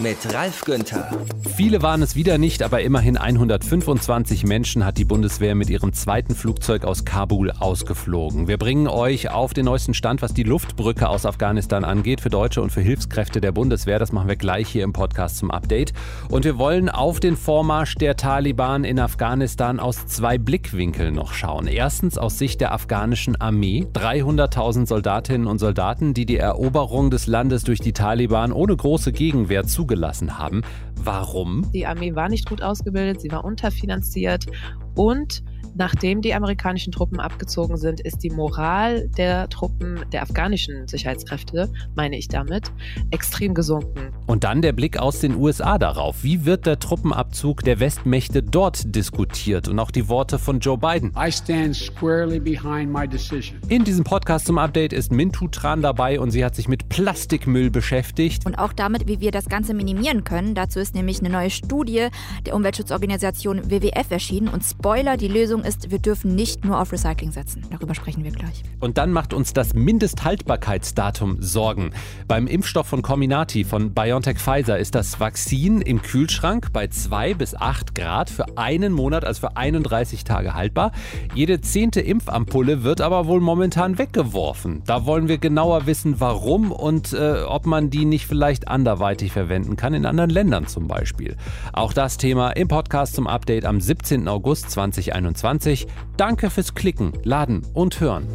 mit Ralf Günther. Viele waren es wieder nicht, aber immerhin 125 Menschen hat die Bundeswehr mit ihrem zweiten Flugzeug aus Kabul ausgeflogen. Wir bringen euch auf den neuesten Stand, was die Luftbrücke aus Afghanistan angeht, für Deutsche und für Hilfskräfte der Bundeswehr. Das machen wir gleich hier im Podcast zum Update. Und wir wollen auf den Vormarsch der Taliban in Afghanistan aus zwei Blickwinkeln noch schauen. Erstens aus Sicht der afghanischen Armee. 300.000 Soldatinnen und Soldaten, die die Eroberung des Landes durch die Taliban ohne große Gegenwehr zu zugelassen haben. Warum? Die Armee war nicht gut ausgebildet, sie war unterfinanziert und Nachdem die amerikanischen Truppen abgezogen sind, ist die Moral der Truppen, der afghanischen Sicherheitskräfte, meine ich damit, extrem gesunken. Und dann der Blick aus den USA darauf. Wie wird der Truppenabzug der Westmächte dort diskutiert? Und auch die Worte von Joe Biden. I stand squarely behind my decision. In diesem Podcast zum Update ist Mintu Tran dabei und sie hat sich mit Plastikmüll beschäftigt. Und auch damit, wie wir das Ganze minimieren können. Dazu ist nämlich eine neue Studie der Umweltschutzorganisation WWF erschienen. Und Spoiler, die Lösung ist, wir dürfen nicht nur auf Recycling setzen. Darüber sprechen wir gleich. Und dann macht uns das Mindesthaltbarkeitsdatum Sorgen. Beim Impfstoff von Comirnaty von BioNTech Pfizer ist das Vakzin im Kühlschrank bei 2 bis 8 Grad für einen Monat, also für 31 Tage haltbar. Jede zehnte Impfampulle wird aber wohl momentan weggeworfen. Da wollen wir genauer wissen, warum und äh, ob man die nicht vielleicht anderweitig verwenden kann, in anderen Ländern zum Beispiel. Auch das Thema im Podcast zum Update am 17. August 2021. 2020. Danke fürs Klicken, Laden und Hören.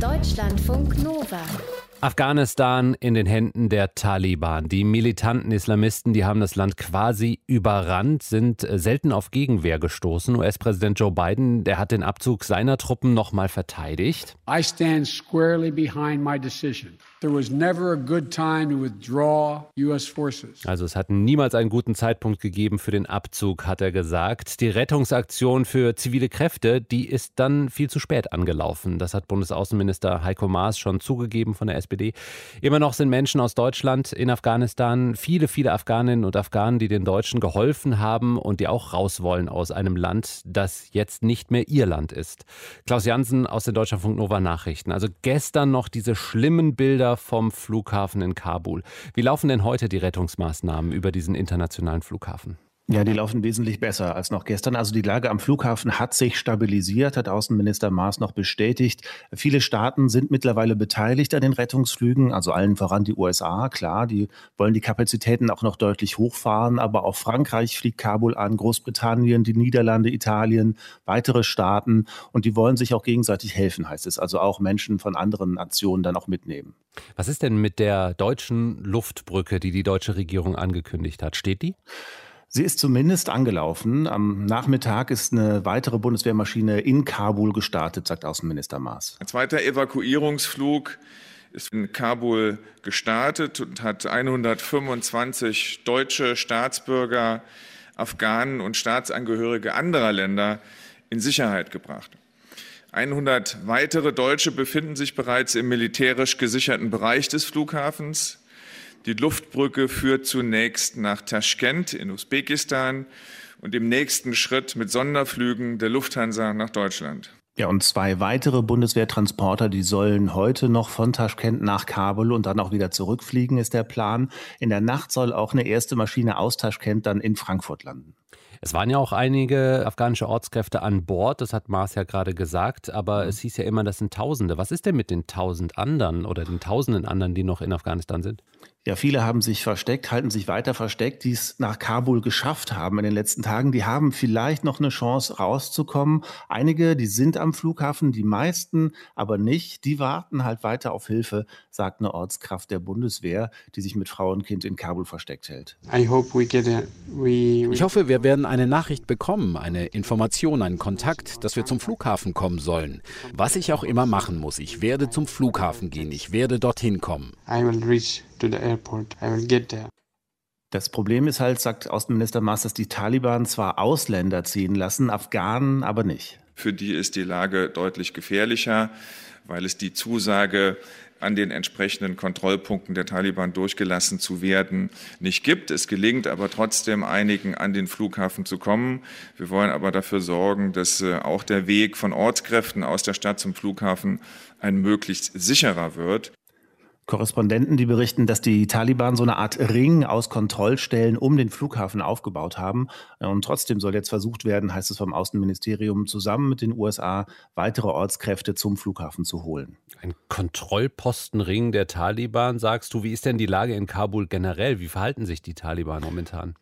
Deutschlandfunk Nova. Afghanistan in den Händen der Taliban. Die militanten Islamisten, die haben das Land quasi überrannt, sind äh, selten auf Gegenwehr gestoßen. US-Präsident Joe Biden, der hat den Abzug seiner Truppen nochmal verteidigt. I stand squarely behind my decision. Also es hat niemals einen guten Zeitpunkt gegeben für den Abzug, hat er gesagt. Die Rettungsaktion für zivile Kräfte, die ist dann viel zu spät angelaufen. Das hat Bundesaußenminister Heiko Maas schon zugegeben von der SPD. Immer noch sind Menschen aus Deutschland in Afghanistan, viele, viele Afghaninnen und Afghanen, die den Deutschen geholfen haben und die auch raus wollen aus einem Land, das jetzt nicht mehr ihr Land ist. Klaus Jansen aus den Deutschlandfunk Nova Nachrichten. Also gestern noch diese schlimmen Bilder Bilder vom Flughafen in Kabul. Wie laufen denn heute die Rettungsmaßnahmen über diesen internationalen Flughafen? Ja, die laufen wesentlich besser als noch gestern. Also die Lage am Flughafen hat sich stabilisiert, hat Außenminister Maas noch bestätigt. Viele Staaten sind mittlerweile beteiligt an den Rettungsflügen, also allen voran die USA. Klar, die wollen die Kapazitäten auch noch deutlich hochfahren, aber auch Frankreich fliegt Kabul an, Großbritannien, die Niederlande, Italien, weitere Staaten und die wollen sich auch gegenseitig helfen, heißt es. Also auch Menschen von anderen Nationen dann auch mitnehmen. Was ist denn mit der deutschen Luftbrücke, die die deutsche Regierung angekündigt hat? Steht die? Sie ist zumindest angelaufen. Am Nachmittag ist eine weitere Bundeswehrmaschine in Kabul gestartet, sagt Außenminister Maas. Ein zweiter Evakuierungsflug ist in Kabul gestartet und hat 125 deutsche Staatsbürger, Afghanen und Staatsangehörige anderer Länder in Sicherheit gebracht. 100 weitere Deutsche befinden sich bereits im militärisch gesicherten Bereich des Flughafens. Die Luftbrücke führt zunächst nach Taschkent in Usbekistan und im nächsten Schritt mit Sonderflügen der Lufthansa nach Deutschland. Ja, und zwei weitere Bundeswehrtransporter, die sollen heute noch von Taschkent nach Kabul und dann auch wieder zurückfliegen, ist der Plan. In der Nacht soll auch eine erste Maschine aus Taschkent dann in Frankfurt landen. Es waren ja auch einige afghanische Ortskräfte an Bord, das hat Mars ja gerade gesagt, aber es hieß ja immer, das sind Tausende. Was ist denn mit den tausend anderen oder den tausenden anderen, die noch in Afghanistan sind? Ja, viele haben sich versteckt, halten sich weiter versteckt, die es nach Kabul geschafft haben in den letzten Tagen. Die haben vielleicht noch eine Chance rauszukommen. Einige, die sind am Flughafen, die meisten aber nicht. Die warten halt weiter auf Hilfe, sagt eine Ortskraft der Bundeswehr, die sich mit Frau und Kind in Kabul versteckt hält. Ich hoffe, wir werden eine Nachricht bekommen, eine Information, einen Kontakt, dass wir zum Flughafen kommen sollen. Was ich auch immer machen muss, ich werde zum Flughafen gehen, ich werde dorthin kommen. I will reach to the airport. I will get there. Das Problem ist halt, sagt Außenminister Maas, dass die Taliban zwar Ausländer ziehen lassen, Afghanen aber nicht. Für die ist die Lage deutlich gefährlicher, weil es die Zusage an den entsprechenden Kontrollpunkten der Taliban durchgelassen zu werden, nicht gibt. Es gelingt aber trotzdem einigen an den Flughafen zu kommen. Wir wollen aber dafür sorgen, dass äh, auch der Weg von Ortskräften aus der Stadt zum Flughafen ein möglichst sicherer wird. Korrespondenten, die berichten, dass die Taliban so eine Art Ring aus Kontrollstellen um den Flughafen aufgebaut haben. Und trotzdem soll jetzt versucht werden, heißt es vom Außenministerium, zusammen mit den USA weitere Ortskräfte zum Flughafen zu holen. Ein Kontrollpostenring der Taliban, sagst du. Wie ist denn die Lage in Kabul generell? Wie verhalten sich die Taliban momentan?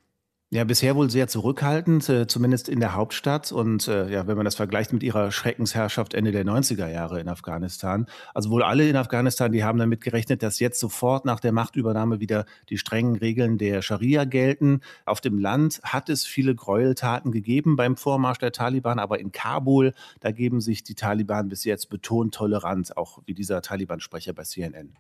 Ja, bisher wohl sehr zurückhaltend, äh, zumindest in der Hauptstadt. Und äh, ja, wenn man das vergleicht mit ihrer Schreckensherrschaft Ende der 90er Jahre in Afghanistan. Also wohl alle in Afghanistan, die haben damit gerechnet, dass jetzt sofort nach der Machtübernahme wieder die strengen Regeln der Scharia gelten. Auf dem Land hat es viele Gräueltaten gegeben beim Vormarsch der Taliban, aber in Kabul, da geben sich die Taliban bis jetzt betont tolerant, auch wie dieser Taliban-Sprecher bei CNN.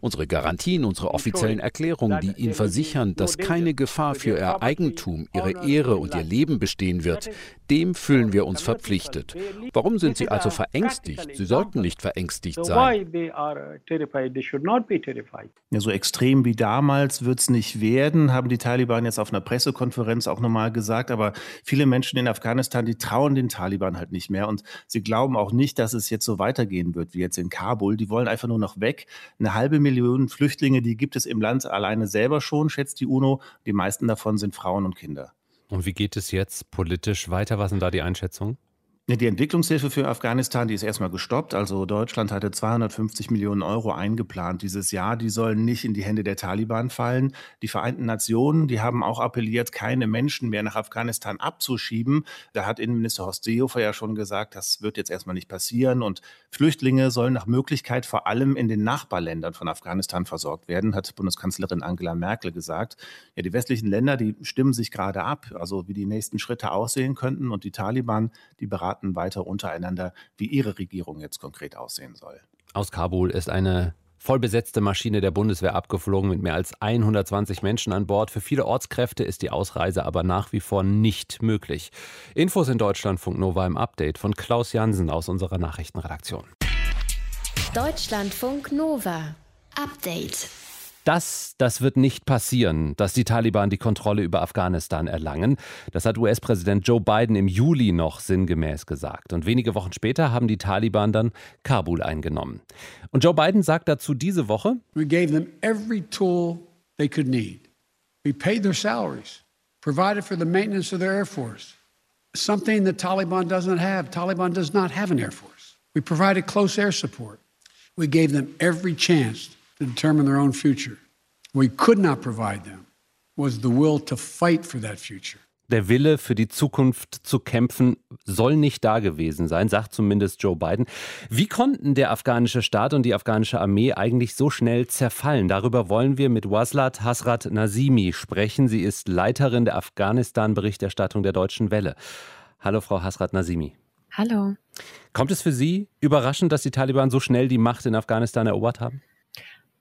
Unsere Garantien, unsere offiziellen Erklärungen, die Ihnen versichern, dass keine Gefahr für Ihr Eigentum, Ihre Ehre und Ihr Leben bestehen wird, dem fühlen wir uns verpflichtet. Warum sind Sie also verängstigt? Sie sollten nicht verängstigt sein. Ja, so extrem wie damals wird es nicht werden, haben die Taliban jetzt auf einer Pressekonferenz auch nochmal gesagt. Aber viele Menschen in Afghanistan, die trauen den Taliban halt nicht mehr und sie glauben auch nicht, dass es jetzt so weitergehen wird wie jetzt in Kabul. Die wollen einfach einfach nur noch weg. Eine halbe Million Flüchtlinge, die gibt es im Land alleine selber schon, schätzt die UNO. Die meisten davon sind Frauen und Kinder. Und wie geht es jetzt politisch weiter? Was sind da die Einschätzungen? Die Entwicklungshilfe für Afghanistan, die ist erstmal gestoppt. Also Deutschland hatte 250 Millionen Euro eingeplant dieses Jahr. Die sollen nicht in die Hände der Taliban fallen. Die Vereinten Nationen, die haben auch appelliert, keine Menschen mehr nach Afghanistan abzuschieben. Da hat Innenminister Horst Seehofer ja schon gesagt, das wird jetzt erstmal nicht passieren. Und Flüchtlinge sollen nach Möglichkeit vor allem in den Nachbarländern von Afghanistan versorgt werden, hat Bundeskanzlerin Angela Merkel gesagt. Ja, die westlichen Länder, die stimmen sich gerade ab, also wie die nächsten Schritte aussehen könnten. Und die Taliban, die beraten beraten weiter untereinander, wie ihre Regierung jetzt konkret aussehen soll. Aus Kabul ist eine vollbesetzte Maschine der Bundeswehr abgeflogen mit mehr als 120 Menschen an Bord. Für viele Ortskräfte ist die Ausreise aber nach wie vor nicht möglich. Infos in Deutschlandfunk Nova im Update von Klaus Jansen aus unserer Nachrichtenredaktion. Deutschlandfunk Nova. Update. Das, das wird nicht passieren, dass die Taliban die Kontrolle über Afghanistan erlangen. Das hat US-Präsident Joe Biden im Juli noch sinngemäß gesagt. Und wenige Wochen später haben die Taliban dann Kabul eingenommen. Und Joe Biden sagt dazu diese Woche: We gave them every tool they could need. We paid their salaries, provided for the maintenance of their air force. Something the Taliban doesn't have. Taliban does not have an air force. We provided close air support. We gave them every chance to determine their own future. What we could not provide them was the will to fight for that future. Der Wille für die Zukunft zu kämpfen soll nicht da gewesen sein, sagt zumindest Joe Biden. Wie konnten der afghanische Staat und die afghanische Armee eigentlich so schnell zerfallen? Darüber wollen wir mit Waslat Hasrat Nazimi sprechen. Sie ist Leiterin der Afghanistan-Berichterstattung der Deutschen Welle. Hallo, Frau Hasrat Nazimi. Hallo. Kommt es für Sie überraschend, dass die Taliban so schnell die Macht in Afghanistan erobert haben?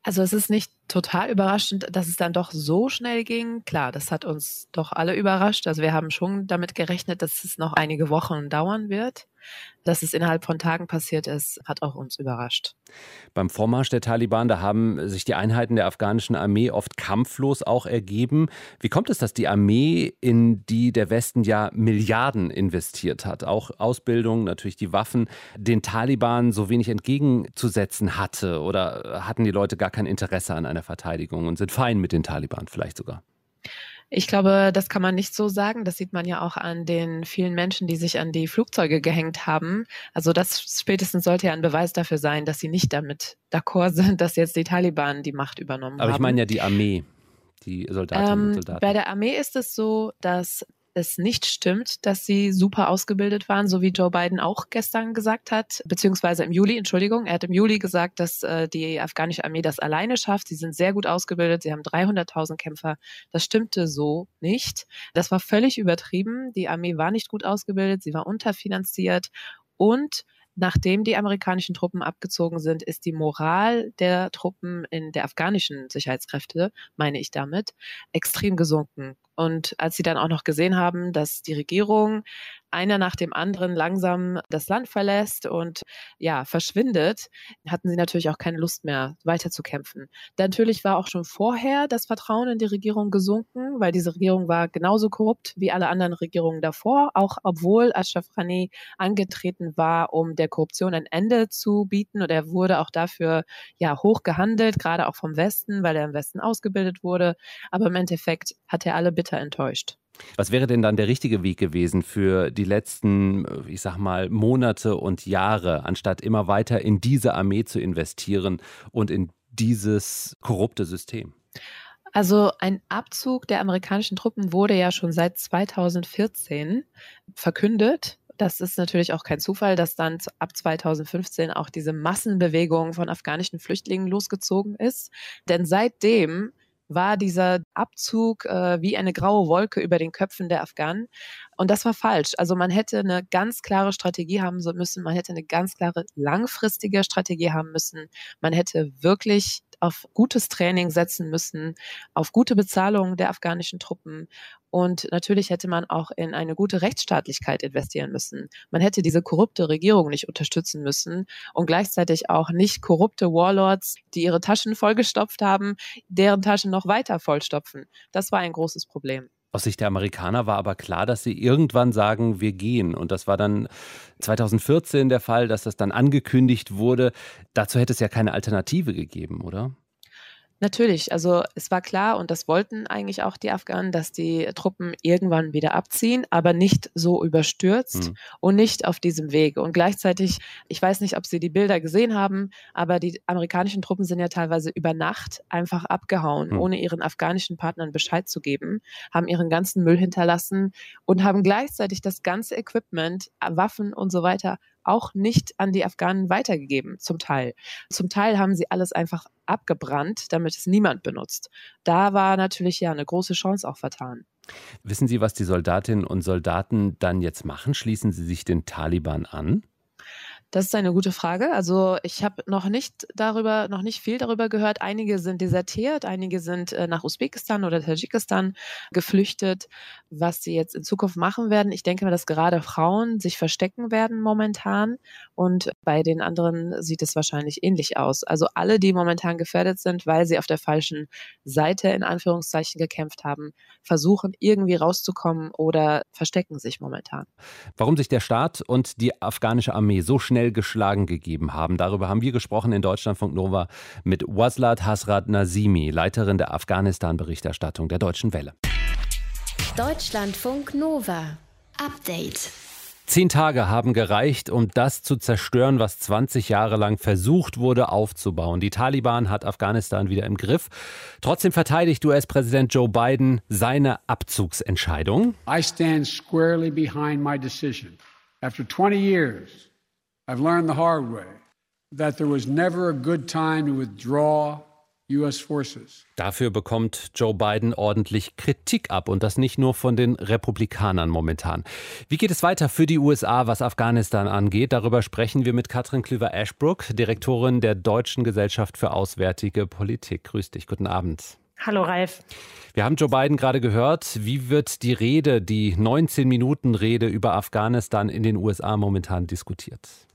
Also es ist nicht total überraschend, dass es dann doch so schnell ging. Klar, das hat uns doch alle überrascht. Also wir haben schon damit gerechnet, dass es noch einige Wochen dauern wird. Dass es innerhalb von Tagen passiert ist, hat auch uns überrascht. Beim Vormarsch der Taliban, da haben sich die Einheiten der afghanischen Armee oft kampflos auch ergeben. Wie kommt es, dass die Armee, in die der Westen ja Milliarden investiert hat, auch Ausbildung, natürlich die Waffen, den Taliban so wenig entgegenzusetzen hatte? Oder hatten die Leute gar kein Interesse an einer Verteidigung und sind fein mit den Taliban vielleicht sogar? Ich glaube, das kann man nicht so sagen. Das sieht man ja auch an den vielen Menschen, die sich an die Flugzeuge gehängt haben. Also das spätestens sollte ja ein Beweis dafür sein, dass sie nicht damit d'accord sind, dass jetzt die Taliban die Macht übernommen haben. Aber ich meine ja die Armee die Soldatinnen ähm, und Soldaten. Bei der Armee ist es so, dass es nicht stimmt, dass sie super ausgebildet waren, so wie Joe Biden auch gestern gesagt hat, beziehungsweise im Juli, Entschuldigung, er hat im Juli gesagt, dass äh, die afghanische Armee das alleine schafft. Sie sind sehr gut ausgebildet, sie haben 300.000 Kämpfer. Das stimmte so nicht. Das war völlig übertrieben. Die Armee war nicht gut ausgebildet, sie war unterfinanziert und Nachdem die amerikanischen Truppen abgezogen sind, ist die Moral der Truppen in der afghanischen Sicherheitskräfte, meine ich damit, extrem gesunken Und als sie dann auch noch gesehen haben, dass die Regierung einer nach dem anderen langsam das Land verlässt und ja, verschwindet, hatten sie natürlich auch keine Lust mehr, weiterzukämpfen. Natürlich war auch schon vorher das Vertrauen in die Regierung gesunken, weil diese Regierung war genauso korrupt wie alle anderen Regierungen davor, auch obwohl Ashraf Ghani angetreten war, um der Korruption ein Ende zu bieten. Und er wurde auch dafür ja hoch gehandelt, gerade auch vom Westen, weil er im Westen ausgebildet wurde. Aber im Endeffekt hat er alle bitter enttäuscht. Was wäre denn dann der richtige Weg gewesen für die letzten, ich sag mal, Monate und Jahre, anstatt immer weiter in diese Armee zu investieren und in dieses korrupte System? Also ein Abzug der amerikanischen Truppen wurde ja schon seit 2014 verkündet. Das ist natürlich auch kein Zufall, dass dann ab 2015 auch diese Massenbewegung von afghanischen Flüchtlingen losgezogen ist. Denn seitdem war dieser Abzug äh, wie eine graue Wolke über den Köpfen der Afghanen. Und das war falsch. Also man hätte eine ganz klare Strategie haben müssen, man hätte eine ganz klare langfristige Strategie haben müssen. Man hätte wirklich auf gutes Training setzen müssen, auf gute Bezahlung der afghanischen Truppen. Und natürlich hätte man auch in eine gute Rechtsstaatlichkeit investieren müssen. Man hätte diese korrupte Regierung nicht unterstützen müssen und gleichzeitig auch nicht korrupte Warlords, die ihre Taschen vollgestopft haben, deren Taschen noch weiter vollstopfen. Das war ein großes Problem. Aus Sicht der Amerikaner war aber klar, dass sie irgendwann sagen, wir gehen. Und das war dann 2014 der Fall, dass das dann angekündigt wurde. Dazu hätte es ja keine Alternative gegeben, oder? Natürlich, also es war klar und das wollten eigentlich auch die Afghanen, dass die Truppen irgendwann wieder abziehen, aber nicht so überstürzt mhm. und nicht auf diesem Weg. Und gleichzeitig, ich weiß nicht, ob Sie die Bilder gesehen haben, aber die amerikanischen Truppen sind ja teilweise über Nacht einfach abgehauen, mhm. ohne ihren afghanischen Partnern Bescheid zu geben, haben ihren ganzen Müll hinterlassen und haben gleichzeitig das ganze Equipment, Waffen und so weiter auch nicht an die Afghanen weitergegeben, zum Teil. Zum Teil haben sie alles einfach abgebrannt, damit es niemand benutzt. Da war natürlich ja eine große Chance auch vertan. Wissen Sie, was die Soldatinnen und Soldaten dann jetzt machen? Schließen sie sich den Taliban an? Das ist eine gute Frage. Also ich habe noch nicht darüber, noch nicht viel darüber gehört. Einige sind desertiert, einige sind äh, nach Usbekistan oder Tadschikistan geflüchtet. Was sie jetzt in Zukunft machen werden, ich denke mal, dass gerade Frauen sich verstecken werden momentan und bei den anderen sieht es wahrscheinlich ähnlich aus. Also alle, die momentan gefährdet sind, weil sie auf der falschen Seite in Anführungszeichen gekämpft haben, versuchen irgendwie rauszukommen oder verstecken sich momentan. Warum sich der Staat und die afghanische Armee so schnell schnell geschlagen gegeben haben. Darüber haben wir gesprochen in Deutschlandfunk Nova mit Waslat Hasrat Nazimi, Leiterin der Afghanistan-Berichterstattung der Deutschen Welle. Deutschlandfunk Nova. Update. Zehn Tage haben gereicht, um das zu zerstören, was 20 Jahre lang versucht wurde aufzubauen. Die Taliban hat Afghanistan wieder im Griff. Trotzdem verteidigt US-Präsident Joe Biden seine Abzugsentscheidung. I stand squarely behind my decision. After 20 years I've learned the hard way that there was never a good time to withdraw US forces. Dafür bekommt Joe Biden ordentlich Kritik ab und das nicht nur von den Republikanern momentan. Wie geht es weiter für die USA, was Afghanistan angeht? Darüber sprechen wir mit Katrin Klüver-Ashbrook, Direktorin der Deutschen Gesellschaft für Auswärtige Politik. Grüß dich, guten Abend. Hallo Ralf. Wir haben Joe Biden gerade gehört. Wie wird die Rede, die 19 Minuten Rede über Afghanistan in den USA momentan diskutiert?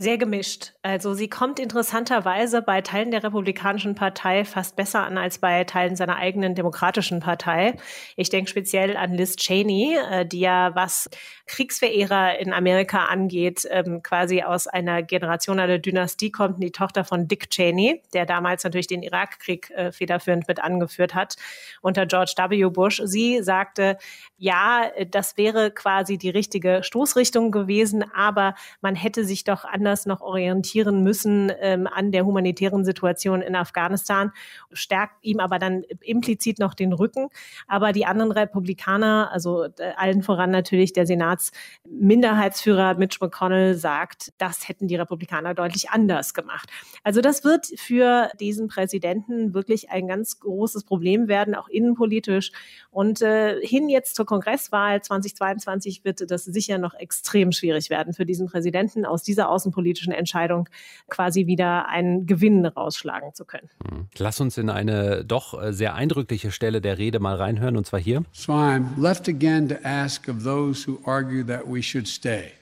Sehr gemischt. Also sie kommt interessanterweise bei Teilen der Republikanischen Partei fast besser an als bei Teilen seiner eigenen Demokratischen Partei. Ich denke speziell an Liz Cheney, äh, die ja was Kriegsverehrer in Amerika angeht, ähm, quasi aus einer Generation einer Dynastie kommt, die Tochter von Dick Cheney, der damals natürlich den Irakkrieg äh, federführend mit angeführt hat unter George W. Bush. Sie sagte, ja, das wäre quasi die richtige Stoßrichtung gewesen, aber man hätte sich doch anders noch orientieren müssen ähm, an der humanitären Situation in Afghanistan, stärkt ihm aber dann implizit noch den Rücken. Aber die anderen Republikaner, also äh, allen voran natürlich der Senatsminderheitsführer Mitch McConnell sagt, das hätten die Republikaner deutlich anders gemacht. Also das wird für diesen Präsidenten wirklich ein ganz großes Problem werden, auch innenpolitisch. Und äh, hin jetzt zur Kongresswahl 2022 wird das sicher noch extrem schwierig werden für diesen Präsidenten aus dieser Außenpolitik außenpolitischen Entscheidung quasi wieder einen Gewinn rausschlagen zu können. Hm. Lass uns in eine doch äh, sehr eindrückliche Stelle der Rede mal reinhören, und zwar hier. So I'm left again to ask of those who argue that we should stay.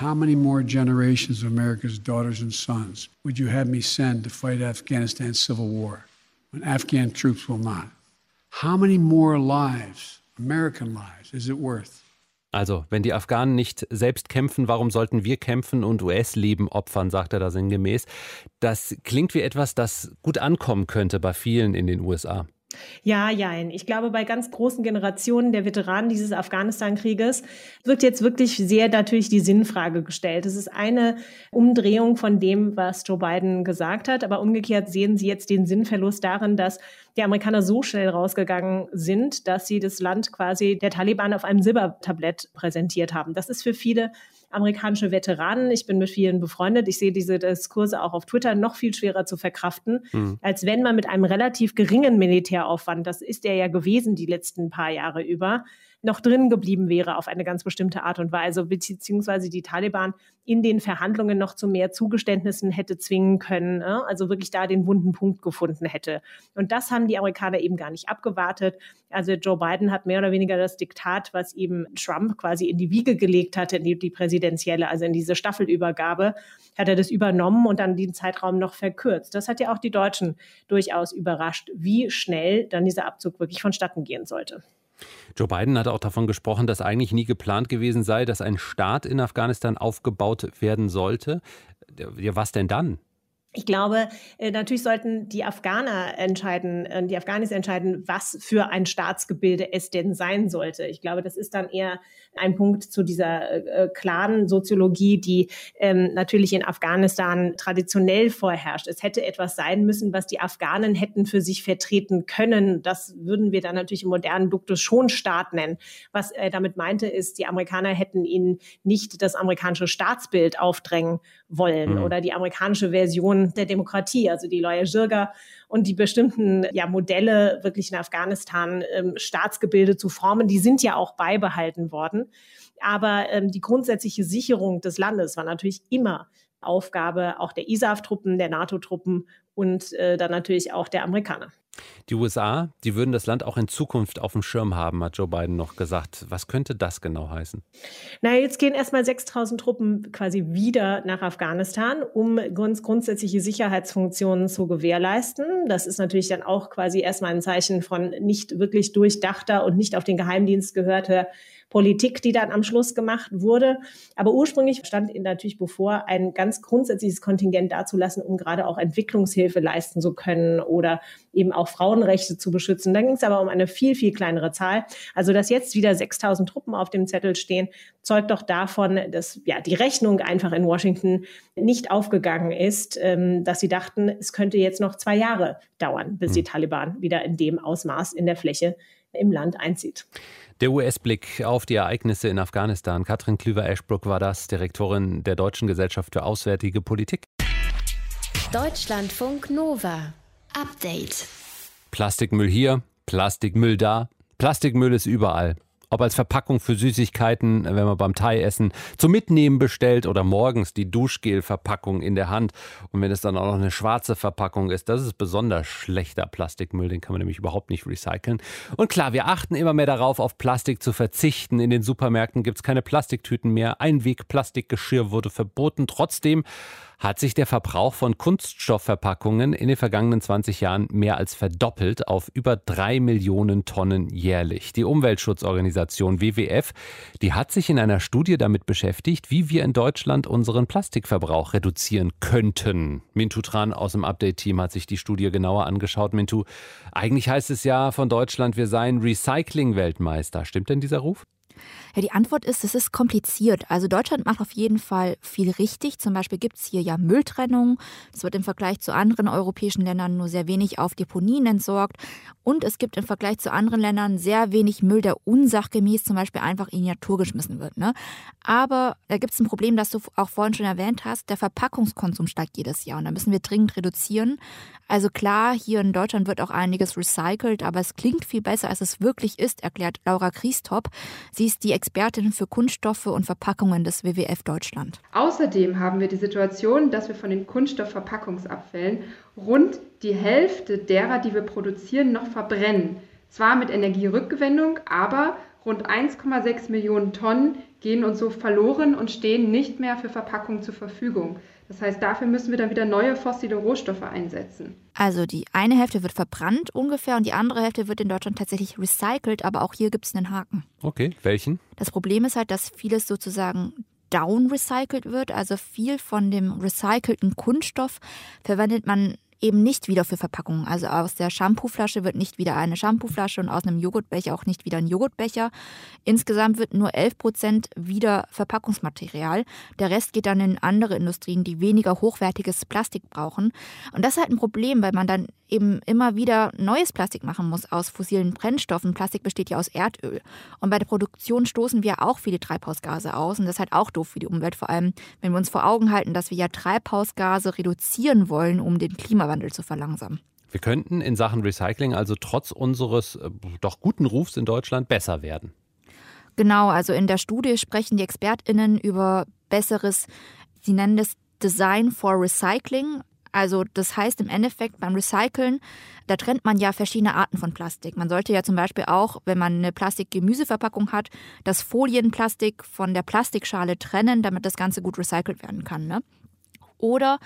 How many more generations of America's daughters and sons would you have me send to fight Afghanistan's civil war when Afghan troops will not? How many more lives, American lives, is it worth? Also, wenn die Afghanen nicht selbst kämpfen, warum sollten wir kämpfen und US-Leben opfern, sagt er da sinngemäß. Das klingt wie etwas, das gut ankommen könnte bei vielen in den USA. Ja, jein. Ich glaube, bei ganz großen Generationen der Veteranen dieses Afghanistan-Krieges wird jetzt wirklich sehr natürlich die Sinnfrage gestellt. Es ist eine Umdrehung von dem, was Joe Biden gesagt hat. Aber umgekehrt sehen Sie jetzt den Sinnverlust darin, dass die Amerikaner so schnell rausgegangen sind, dass sie das Land quasi der Taliban auf einem Silbertablett präsentiert haben. Das ist für viele amerikanische Veteranen. Ich bin mit vielen befreundet. Ich sehe diese Diskurse auch auf Twitter noch viel schwerer zu verkraften, mhm. als wenn man mit einem relativ geringen Militäraufwand, das ist er ja gewesen die letzten paar Jahre über, noch drin geblieben wäre auf eine ganz bestimmte Art und Weise, beziehungsweise die Taliban in den Verhandlungen noch zu mehr Zugeständnissen hätte zwingen können, ne? also wirklich da den wunden Punkt gefunden hätte. Und das haben die Amerikaner eben gar nicht abgewartet. Also Joe Biden hat mehr oder weniger das Diktat, was eben Trump quasi in die Wiege gelegt hatte, in die, die präsidentielle, also in diese Staffelübergabe, hat er das übernommen und dann den Zeitraum noch verkürzt. Das hat ja auch die Deutschen durchaus überrascht, wie schnell dann dieser Abzug wirklich vonstatten gehen sollte. Joe Biden hat auch davon gesprochen, dass eigentlich nie geplant gewesen sei, dass ein Staat in Afghanistan aufgebaut werden sollte. Ja, was denn dann? Ich glaube, äh, natürlich sollten die Afghaner entscheiden, äh, die Afghanis entscheiden, was für ein Staatsgebilde es denn sein sollte. Ich glaube, das ist dann eher ein Punkt zu dieser äh, klaren Soziologie, die ähm, natürlich in Afghanistan traditionell vorherrscht. Es hätte etwas sein müssen, was die Afghanen hätten für sich vertreten können. Das würden wir dann natürlich im modernen Duktus schon Staat nennen. Was er damit meinte, ist, die Amerikaner hätten ihnen nicht das amerikanische Staatsbild aufdrängen wollen mhm. oder die amerikanische Version der Demokratie, also die Loya Jirga und die bestimmten ja, Modelle wirklich in Afghanistan ähm, Staatsgebilde zu formen, die sind ja auch beibehalten worden. Aber ähm, die grundsätzliche Sicherung des Landes war natürlich immer Aufgabe auch der ISAF-Truppen, der NATO-Truppen und äh, dann natürlich auch der Amerikaner. Die USA, die würden das Land auch in Zukunft auf dem Schirm haben, hat Joe Biden noch gesagt. Was könnte das genau heißen? Na, jetzt gehen erstmal 6000 Truppen quasi wieder nach Afghanistan, um ganz grundsätzliche Sicherheitsfunktionen zu gewährleisten. Das ist natürlich dann auch quasi erstmal ein Zeichen von nicht wirklich durchdachter und nicht auf den Geheimdienst gehörter Politik, die dann am Schluss gemacht wurde. Aber ursprünglich stand ihnen natürlich bevor, ein ganz grundsätzliches Kontingent dazulassen, um gerade auch Entwicklungshilfe leisten zu können oder eben auch Frauenrechte zu beschützen. Dann ging es aber um eine viel, viel kleinere Zahl. Also, dass jetzt wieder 6000 Truppen auf dem Zettel stehen, zeugt doch davon, dass ja die Rechnung einfach in Washington nicht aufgegangen ist, ähm, dass sie dachten, es könnte jetzt noch zwei Jahre dauern, bis die hm. Taliban wieder in dem Ausmaß in der Fläche im Land einzieht. Der US-Blick auf die Ereignisse in Afghanistan. Katrin Klüver-Eschbruck war das, Direktorin der Deutschen Gesellschaft für Auswärtige Politik. Deutschlandfunk Nova. Update. Plastikmüll hier, Plastikmüll da. Plastikmüll ist überall ob als Verpackung für Süßigkeiten, wenn man beim Thai essen zum Mitnehmen bestellt oder morgens die Duschgel-Verpackung in der Hand. Und wenn es dann auch noch eine schwarze Verpackung ist, das ist besonders schlechter Plastikmüll, den kann man nämlich überhaupt nicht recyceln. Und klar, wir achten immer mehr darauf, auf Plastik zu verzichten. In den Supermärkten gibt es keine Plastiktüten mehr. Einweg-Plastikgeschirr wurde verboten. Trotzdem hat sich der Verbrauch von Kunststoffverpackungen in den vergangenen 20 Jahren mehr als verdoppelt auf über drei Millionen Tonnen jährlich. Die Umweltschutzorganisation WWF, die hat sich in einer Studie damit beschäftigt, wie wir in Deutschland unseren Plastikverbrauch reduzieren könnten. Mintu Tran aus dem Update-Team hat sich die Studie genauer angeschaut. Mintu, eigentlich heißt es ja von Deutschland, wir seien Recycling-Weltmeister. Stimmt denn dieser Ruf? Ja, die Antwort ist, es ist kompliziert. Also Deutschland macht auf jeden Fall viel richtig. Zum Beispiel gibt es hier ja Mülltrennung. Es wird im Vergleich zu anderen europäischen Ländern nur sehr wenig auf Deponien entsorgt. Und es gibt im Vergleich zu anderen Ländern sehr wenig Müll, der unsachgemäß zum Beispiel einfach in die Natur geschmissen wird. Ne? Aber da gibt es ein Problem, das du auch vorhin schon erwähnt hast. Der Verpackungskonsum steigt jedes Jahr und da müssen wir dringend reduzieren. Also klar, hier in Deutschland wird auch einiges recycelt, aber es klingt viel besser, als es wirklich ist, erklärt Laura Kriestop. Sie Sie ist die Expertin für Kunststoffe und Verpackungen des WWF Deutschland. Außerdem haben wir die Situation, dass wir von den Kunststoffverpackungsabfällen rund die Hälfte derer, die wir produzieren, noch verbrennen. Zwar mit Energierückgewinnung, aber rund 1,6 Millionen Tonnen gehen uns so verloren und stehen nicht mehr für Verpackungen zur Verfügung. Das heißt, dafür müssen wir dann wieder neue fossile Rohstoffe einsetzen. Also die eine Hälfte wird verbrannt ungefähr und die andere Hälfte wird in Deutschland tatsächlich recycelt, aber auch hier gibt es einen Haken. Okay, welchen? Das Problem ist halt, dass vieles sozusagen down recycelt wird. Also viel von dem recycelten Kunststoff verwendet man eben nicht wieder für Verpackungen. Also aus der Shampooflasche wird nicht wieder eine Shampooflasche und aus einem Joghurtbecher auch nicht wieder ein Joghurtbecher. Insgesamt wird nur 11 Prozent wieder Verpackungsmaterial. Der Rest geht dann in andere Industrien, die weniger hochwertiges Plastik brauchen. Und das ist halt ein Problem, weil man dann eben immer wieder neues Plastik machen muss aus fossilen Brennstoffen. Plastik besteht ja aus Erdöl. Und bei der Produktion stoßen wir auch viele Treibhausgase aus. Und das ist halt auch doof für die Umwelt, vor allem wenn wir uns vor Augen halten, dass wir ja Treibhausgase reduzieren wollen, um den Klimawandel zu verlangsamen. Wir könnten in Sachen Recycling also trotz unseres äh, doch guten Rufs in Deutschland besser werden. Genau, also in der Studie sprechen die Expertinnen über besseres, sie nennen das Design for Recycling, also das heißt im Endeffekt beim Recyceln, da trennt man ja verschiedene Arten von Plastik. Man sollte ja zum Beispiel auch, wenn man eine Plastik-Gemüseverpackung hat, das Folienplastik von der Plastikschale trennen, damit das Ganze gut recycelt werden kann. Ne? Oder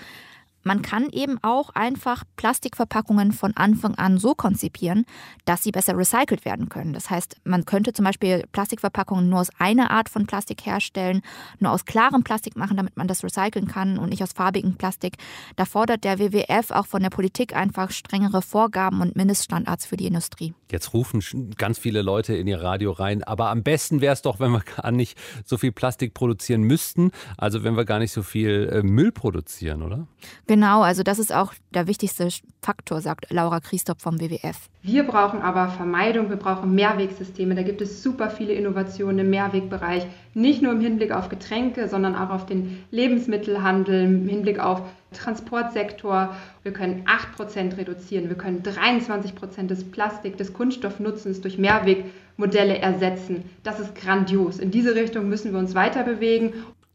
man kann eben auch einfach Plastikverpackungen von Anfang an so konzipieren, dass sie besser recycelt werden können. Das heißt, man könnte zum Beispiel Plastikverpackungen nur aus einer Art von Plastik herstellen, nur aus klarem Plastik machen, damit man das recyceln kann und nicht aus farbigem Plastik. Da fordert der WWF auch von der Politik einfach strengere Vorgaben und Mindeststandards für die Industrie. Jetzt rufen ganz viele Leute in ihr Radio rein, aber am besten wäre es doch, wenn wir gar nicht so viel Plastik produzieren müssten, also wenn wir gar nicht so viel äh, Müll produzieren, oder? Genau, also das ist auch der wichtigste Faktor, sagt Laura Christoph vom WWF. Wir brauchen aber Vermeidung, wir brauchen Mehrwegsysteme. Da gibt es super viele Innovationen im Mehrwegbereich, nicht nur im Hinblick auf Getränke, sondern auch auf den Lebensmittelhandel, im Hinblick auf Transportsektor. Wir können 8% reduzieren, wir können 23% des Plastik, des Kunststoffnutzens durch Mehrwegmodelle ersetzen. Das ist grandios. In diese Richtung müssen wir uns weiter bewegen.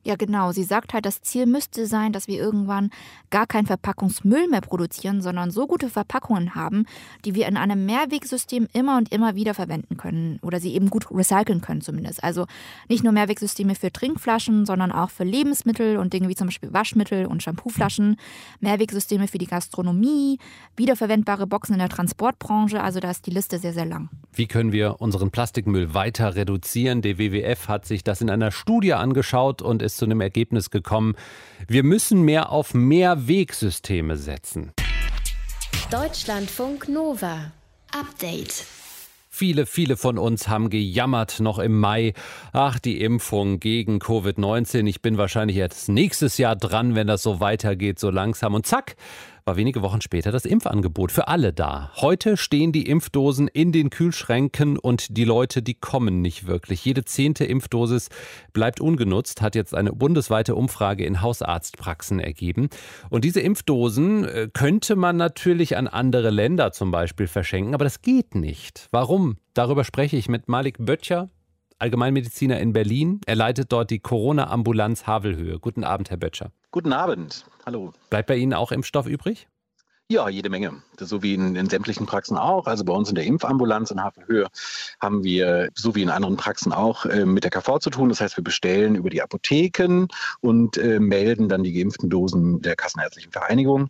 Ja, genau. Sie sagt halt, das Ziel müsste sein, dass wir irgendwann gar keinen Verpackungsmüll mehr produzieren, sondern so gute Verpackungen haben, die wir in einem Mehrwegsystem immer und immer wieder verwenden können oder sie eben gut recyceln können zumindest. Also nicht nur Mehrwegsysteme für Trinkflaschen, sondern auch für Lebensmittel und Dinge wie zum Beispiel Waschmittel und Shampooflaschen, Mehrwegsysteme für die Gastronomie, wiederverwendbare Boxen in der Transportbranche. Also da ist die Liste sehr, sehr lang. Wie können wir unseren Plastikmüll weiter reduzieren? Der WWF hat sich das in einer Studie angeschaut und ist zu einem Ergebnis gekommen. Wir müssen mehr auf Mehrwegsysteme setzen. Deutschlandfunk Nova. Update. Viele, viele von uns haben gejammert noch im Mai. Ach, die Impfung gegen Covid-19. Ich bin wahrscheinlich jetzt nächstes Jahr dran, wenn das so weitergeht, so langsam. Und zack, war wenige Wochen später das Impfangebot für alle da. Heute stehen die Impfdosen in den Kühlschränken und die Leute, die kommen nicht wirklich. Jede zehnte Impfdosis bleibt ungenutzt, hat jetzt eine bundesweite Umfrage in Hausarztpraxen ergeben. Und diese Impfdosen äh, könnte man natürlich an andere Länder zum Beispiel verschenken, aber das geht nicht. Warum? Darüber spreche ich mit Malik Böttcher, Allgemeinmediziner in Berlin. Er leitet dort die Corona-Ambulanz Havelhöhe. Guten Abend, Herr Böttcher. Guten Abend. Hallo. Bleibt bei Ihnen auch Impfstoff übrig? Ja, jede Menge. So wie in, in, sämtlichen Praxen auch. Also bei uns in der Impfambulanz in Havelhöhe haben wir, so wie in anderen Praxen auch, äh, mit der KV zu tun. Das heißt, wir bestellen über die Apotheken und äh, melden dann die geimpften Dosen der Kassenärztlichen Vereinigung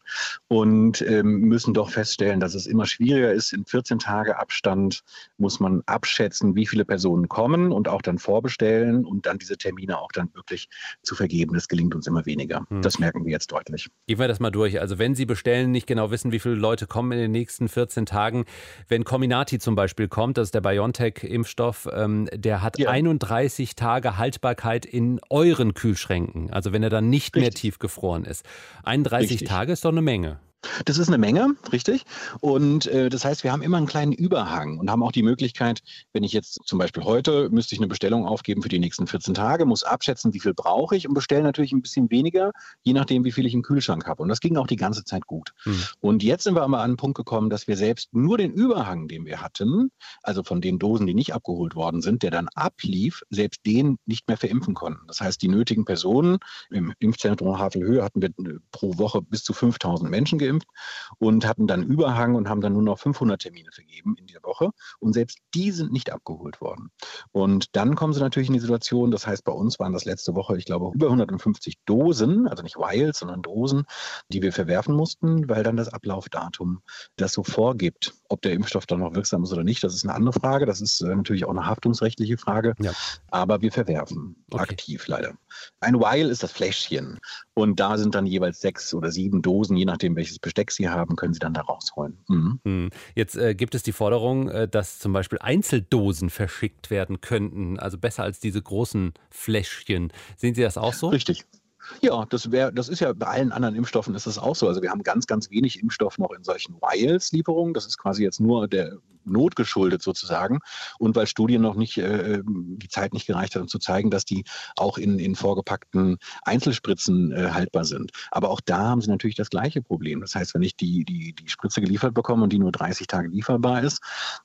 und äh, müssen doch feststellen, dass es immer schwieriger ist. In 14 Tage Abstand muss man abschätzen, wie viele Personen kommen und auch dann vorbestellen und dann diese Termine auch dann wirklich zu vergeben. Das gelingt uns immer weniger. Hm. Das merken wir jetzt deutlich. Gehen wir das mal durch. Also wenn Sie bestellen, nicht genau genau wissen, wie viele Leute kommen in den nächsten 14 Tagen. Wenn Cominati zum Beispiel kommt, das ist der BioNTech-Impfstoff, ähm, der hat ja. 31 Tage Haltbarkeit in euren Kühlschränken. Also wenn er dann nicht Richtig. mehr tiefgefroren ist. 31 Richtig. Tage ist doch eine Menge. Das ist eine Menge, richtig. Und äh, das heißt, wir haben immer einen kleinen Überhang und haben auch die Möglichkeit, wenn ich jetzt zum Beispiel heute müsste ich eine Bestellung aufgeben für die nächsten 14 Tage, muss abschätzen, wie viel brauche ich und bestelle natürlich ein bisschen weniger, je nachdem, wie viel ich im Kühlschrank habe. Und das ging auch die ganze Zeit gut. Hm. Und jetzt sind wir aber an den Punkt gekommen, dass wir selbst nur den Überhang, den wir hatten, also von den Dosen, die nicht abgeholt worden sind, der dann ablief, selbst den nicht mehr verimpfen konnten. Das heißt, die nötigen Personen im Impfzentrum Havelhöhe hatten wir äh, pro Woche bis zu 5000 Menschen geimpft geimpft und hatten dann Überhang und haben dann nur noch 500 Termine vergeben in der Woche. Und selbst die sind nicht abgeholt worden. Und dann kommen sie natürlich in die Situation, das heißt, bei uns waren das letzte Woche, ich glaube, über 150 Dosen, also nicht Vials, sondern Dosen, die wir verwerfen mussten, weil dann das Ablaufdatum das so vorgibt. Ob der Impfstoff dann noch wirksam ist oder nicht, das ist eine andere Frage. Das ist äh, natürlich auch eine haftungsrechtliche Frage. Ja. Aber wir verwerfen okay. aktiv leider. Ein Vial ist das Fläschchen. Und da sind dann jeweils sechs oder sieben Dosen, je nachdem, welches Besteck Sie haben, können Sie dann da rausholen. Mhm. Hm. Jetzt äh, gibt es die Forderung, äh, dass zum Beispiel Einzeldosen verschickt werden könnten, also besser als diese großen Fläschchen. Sehen Sie das auch so? Richtig. Ja, das wäre, das ist ja bei allen anderen Impfstoffen ist das auch so. Also wir haben ganz, ganz wenig Impfstoff noch in solchen Vials-Lieferungen. Das ist quasi jetzt nur der Not geschuldet sozusagen. Und weil Studien noch nicht, äh, die Zeit nicht gereicht hat, um zu zeigen, dass die auch in, in vorgepackten Einzelspritzen äh, haltbar sind. Aber auch da haben sie natürlich das gleiche Problem. Das heißt, wenn ich die, die, die Spritze geliefert bekomme und die nur 30 Tage lieferbar ist,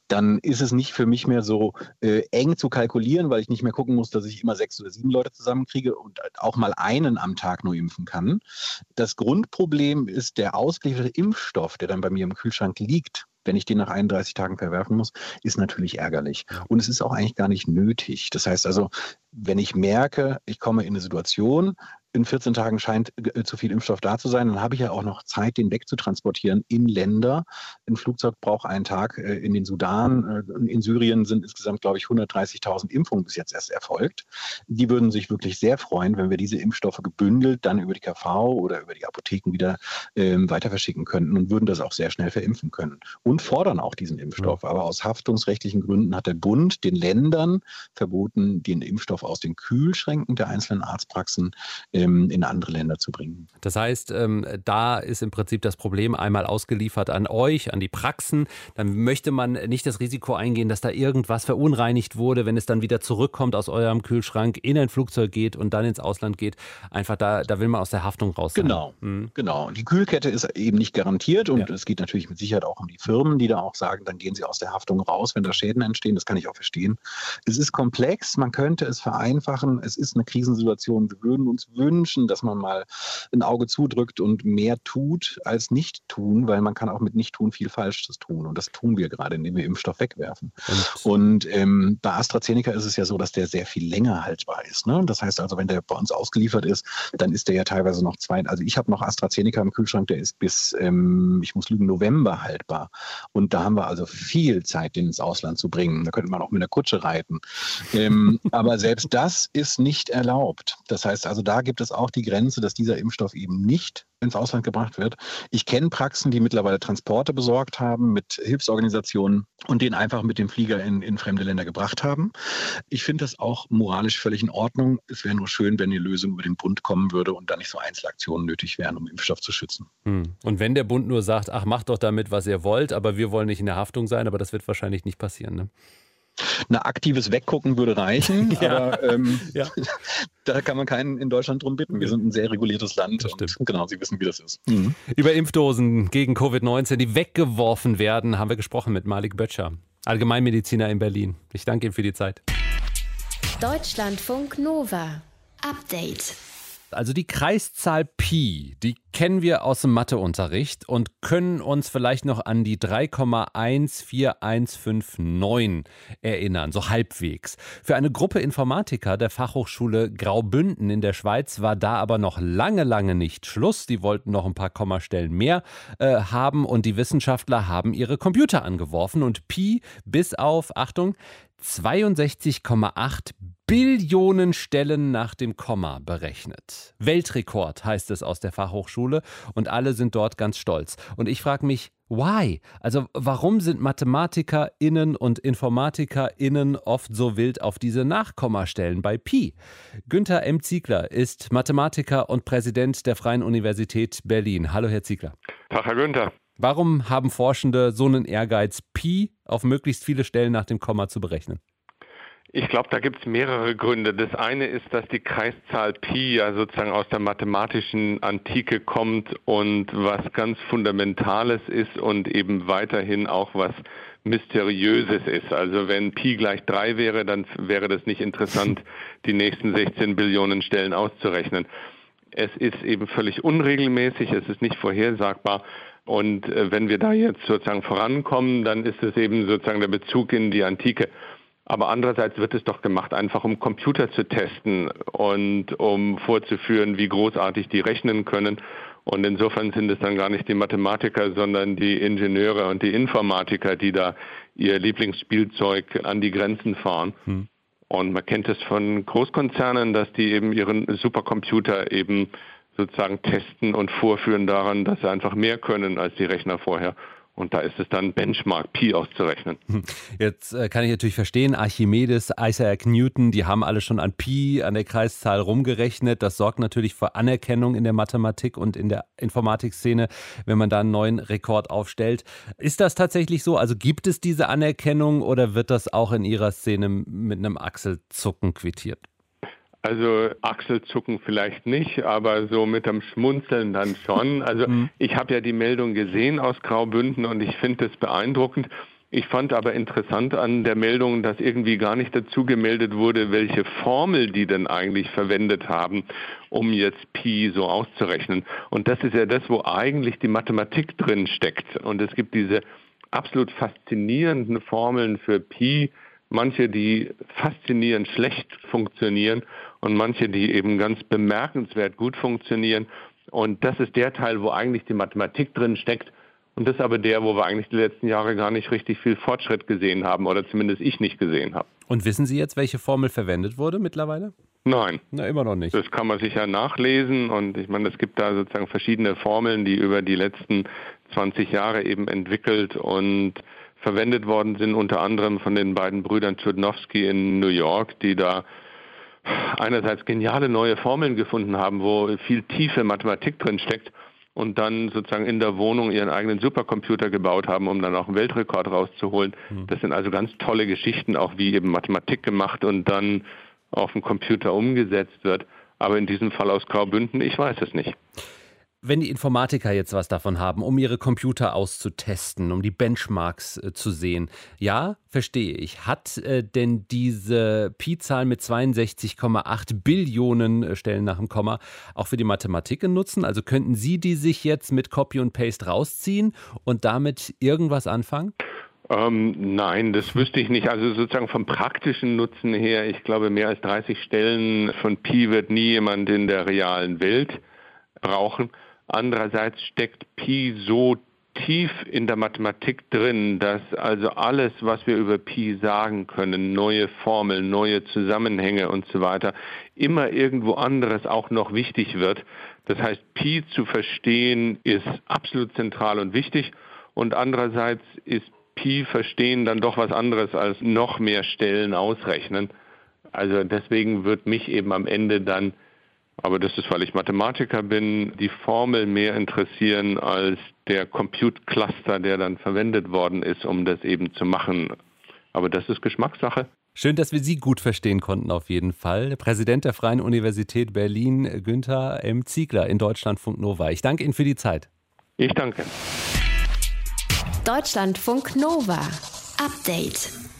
dann ist es nicht für mich mehr so äh, eng zu kalkulieren, weil ich nicht mehr gucken muss, dass ich immer sechs oder sieben Leute zusammenkriege und auch mal einen am Tag nur impfen kann. Das Grundproblem ist der ausgelieferte Impfstoff, der dann bei mir im Kühlschrank liegt wenn ich den nach 31 Tagen verwerfen muss, ist natürlich ärgerlich. Und es ist auch eigentlich gar nicht nötig. Das heißt also, wenn ich merke, ich komme in eine Situation, in 14 Tagen scheint äh, zu viel Impfstoff da zu sein, dann habe ich ja auch noch Zeit, den wegzutransportieren in Länder. Ein Flugzeug braucht einen Tag äh, in den Sudan. Äh, in Syrien sind insgesamt, glaube ich, 130.000 Impfungen bis jetzt erst erfolgt. Die würden sich wirklich sehr freuen, wenn wir diese Impfstoffe gebündelt dann über die KV oder über die Apotheken wieder ähm, weiter verschicken könnten und würden das auch sehr schnell verimpfen können und fordern auch diesen Impfstoff. Aber aus haftungsrechtlichen Gründen hat der Bund den Ländern verboten, den Impfstoff aus den Kühlschränken der einzelnen Arztpraxen äh, ähm, in andere Länder zu bringen. Das heißt, ähm, da ist im Prinzip das Problem einmal ausgeliefert an euch, an die Praxen. Dann möchte man nicht das Risiko eingehen, dass da irgendwas verunreinigt wurde, wenn es dann wieder zurückkommt aus eurem Kühlschrank, in ein Flugzeug geht und dann ins Ausland geht. Einfach da, da will man aus der Haftung raus. Sein. Genau, mhm. genau. Die Kühlkette ist eben nicht garantiert und ja. es geht natürlich mit Sicherheit auch um die Firmen, die da auch sagen, dann gehen sie aus der Haftung raus, wenn da Schäden entstehen. Das kann ich auch verstehen. Es ist komplex, man könnte es vereinfachen. Es ist eine Krisensituation. Wir würden uns wünschen, wünschen, dass man mal ein Auge zudrückt und mehr tut als nicht tun, weil man kann auch mit nicht tun viel Falsches tun. Und das tun wir gerade, indem wir Impfstoff wegwerfen. Und, und ähm, bei AstraZeneca ist es ja so, dass der sehr viel länger haltbar ist. Ne? Das heißt also, wenn der bei uns ausgeliefert ist, dann ist der ja teilweise noch zwei, also ich habe noch AstraZeneca im Kühlschrank, der ist bis, ähm, ich muss lügen, November haltbar. Und da haben wir also viel Zeit, den ins Ausland zu bringen. Da könnte man auch mit einer Kutsche reiten. ähm, aber selbst das ist nicht erlaubt. Das heißt also, da gibt es auch die Grenze, dass dieser Impfstoff eben nicht ins Ausland gebracht wird. Ich kenne Praxen, die mittlerweile Transporte besorgt haben mit Hilfsorganisationen und den einfach mit dem Flieger in, in fremde Länder gebracht haben. Ich finde das auch moralisch völlig in Ordnung. Es wäre nur schön, wenn die Lösung über den Bund kommen würde und da nicht so Einzelaktionen nötig wären, um Impfstoff zu schützen. Hm. Und wenn der Bund nur sagt, ach, macht doch damit, was ihr wollt, aber wir wollen nicht in der Haftung sein, aber das wird wahrscheinlich nicht passieren. Ne? Ein aktives Weggucken würde reichen, ja. aber ähm, ja. da kann man keinen in Deutschland drum bitten. Wir sind ein sehr reguliertes Land das und genau, Sie wissen, wie das ist. Mhm. Über Impfdosen gegen Covid-19, die weggeworfen werden, haben wir gesprochen mit Malik Böttcher, Allgemeinmediziner in Berlin. Ich danke Ihnen für die Zeit. Deutschlandfunk Nova. Update. Also die Kreiszahl Pi, die kennen wir aus dem Matheunterricht und können uns vielleicht noch an die 3,14159 erinnern, so halbwegs. Für eine Gruppe Informatiker der Fachhochschule Graubünden in der Schweiz war da aber noch lange, lange nicht Schluss. Die wollten noch ein paar Kommastellen mehr äh, haben und die Wissenschaftler haben ihre Computer angeworfen und Pi bis auf, Achtung, 62,8 Billionen Stellen nach dem Komma berechnet. Weltrekord heißt es aus der Fachhochschule und alle sind dort ganz stolz. Und ich frage mich, why? Also warum sind MathematikerInnen und InformatikerInnen oft so wild auf diese Nachkommastellen bei Pi? Günther M. Ziegler ist Mathematiker und Präsident der Freien Universität Berlin. Hallo, Herr Ziegler. Tag, Herr Günther. Warum haben Forschende so einen Ehrgeiz, Pi auf möglichst viele Stellen nach dem Komma zu berechnen? Ich glaube, da gibt es mehrere Gründe. Das eine ist, dass die Kreiszahl Pi ja sozusagen aus der mathematischen Antike kommt und was ganz Fundamentales ist und eben weiterhin auch was Mysteriöses ist. Also wenn Pi gleich 3 wäre, dann wäre das nicht interessant, die nächsten 16 Billionen Stellen auszurechnen. Es ist eben völlig unregelmäßig, es ist nicht vorhersagbar. Und äh, wenn wir da jetzt sozusagen vorankommen, dann ist es eben sozusagen der Bezug in die Antike. Aber andererseits wird es doch gemacht, einfach um Computer zu testen und um vorzuführen, wie großartig die rechnen können. Und insofern sind es dann gar nicht die Mathematiker, sondern die Ingenieure und die Informatiker, die da ihr Lieblingsspielzeug an die Grenzen fahren. Hm. Und man kennt es von Großkonzernen, dass die eben ihren Supercomputer eben sozusagen testen und vorführen daran, dass sie einfach mehr können als die Rechner vorher. Und da ist es dann Benchmark Pi auszurechnen. Jetzt äh, kann ich natürlich verstehen, Archimedes, Isaac Newton, die haben alle schon an Pi, an der Kreiszahl rumgerechnet. Das sorgt natürlich für Anerkennung in der Mathematik und in der Informatikszene, wenn man da einen neuen Rekord aufstellt. Ist das tatsächlich so? Also gibt es diese Anerkennung oder wird das auch in Ihrer Szene mit einem Achselzucken quittiert? Also Achselzucken vielleicht nicht, aber so mit dem Schmunzeln dann schon. Also mhm. ich habe ja die Meldung gesehen aus Graubünden und ich finde es beeindruckend. Ich fand aber interessant an der Meldung, dass irgendwie gar nicht dazu gemeldet wurde, welche Formel die denn eigentlich verwendet haben, um jetzt Pi so auszurechnen. Und das ist ja das, wo eigentlich die Mathematik drin steckt. Und es gibt diese absolut faszinierenden Formeln für Pi, manche, die faszinierend schlecht funktionieren und manche, die eben ganz bemerkenswert gut funktionieren. Und das ist der Teil, wo eigentlich die Mathematik drin steckt. Und das ist aber der, wo wir eigentlich die letzten Jahre gar nicht richtig viel Fortschritt gesehen haben oder zumindest ich nicht gesehen habe. Und wissen Sie jetzt, welche Formel verwendet wurde mittlerweile? Nein. Na, immer noch nicht. Das kann man sicher nachlesen und ich meine, es gibt da sozusagen verschiedene Formeln, die über die letzten 20 Jahre eben entwickelt und verwendet worden sind, unter anderem von den beiden Brüdern Tchudnowski in New York, die da einerseits geniale neue Formeln gefunden haben, wo viel tiefe Mathematik drin steckt und dann sozusagen in der Wohnung ihren eigenen Supercomputer gebaut haben, um dann auch einen Weltrekord rauszuholen. Mhm. Das sind also ganz tolle Geschichten, auch wie eben Mathematik gemacht und dann auf dem Computer umgesetzt wird. Aber in diesem Fall aus Graubünden, ich weiß es nicht. Wenn die Informatiker jetzt was davon haben, um ihre Computer auszutesten, um die Benchmarks äh, zu sehen, ja, verstehe ich. Hat äh, denn diese Pi-Zahl mit 62,8 Billionen äh, Stellen nach dem Komma auch für die Mathematik nutzen? Also könnten Sie die sich jetzt mit Copy und Paste rausziehen und damit irgendwas anfangen? Ähm, nein, das wüsste ich nicht. Also sozusagen vom praktischen Nutzen her, ich glaube, mehr als 30 Stellen von Pi wird nie jemand in der realen Welt brauchen. Andererseits steckt Pi so tief in der Mathematik drin, dass also alles, was wir über Pi sagen können, neue Formeln, neue Zusammenhänge und so weiter, immer irgendwo anderes auch noch wichtig wird. Das heißt, Pi zu verstehen ist absolut zentral und wichtig und andererseits ist Pi verstehen dann doch was anderes als noch mehr Stellen ausrechnen. Also deswegen wird mich eben am Ende dann aber das ist, weil ich Mathematiker bin, die Formel mehr interessieren als der Compute Cluster, der dann verwendet worden ist, um das eben zu machen. Aber das ist Geschmackssache. Schön, dass wir Sie gut verstehen konnten, auf jeden Fall. Präsident der Freien Universität Berlin, Günther M. Ziegler in Deutschlandfunk Nova. Ich danke Ihnen für die Zeit. Ich danke. Deutschlandfunk Nova. Update.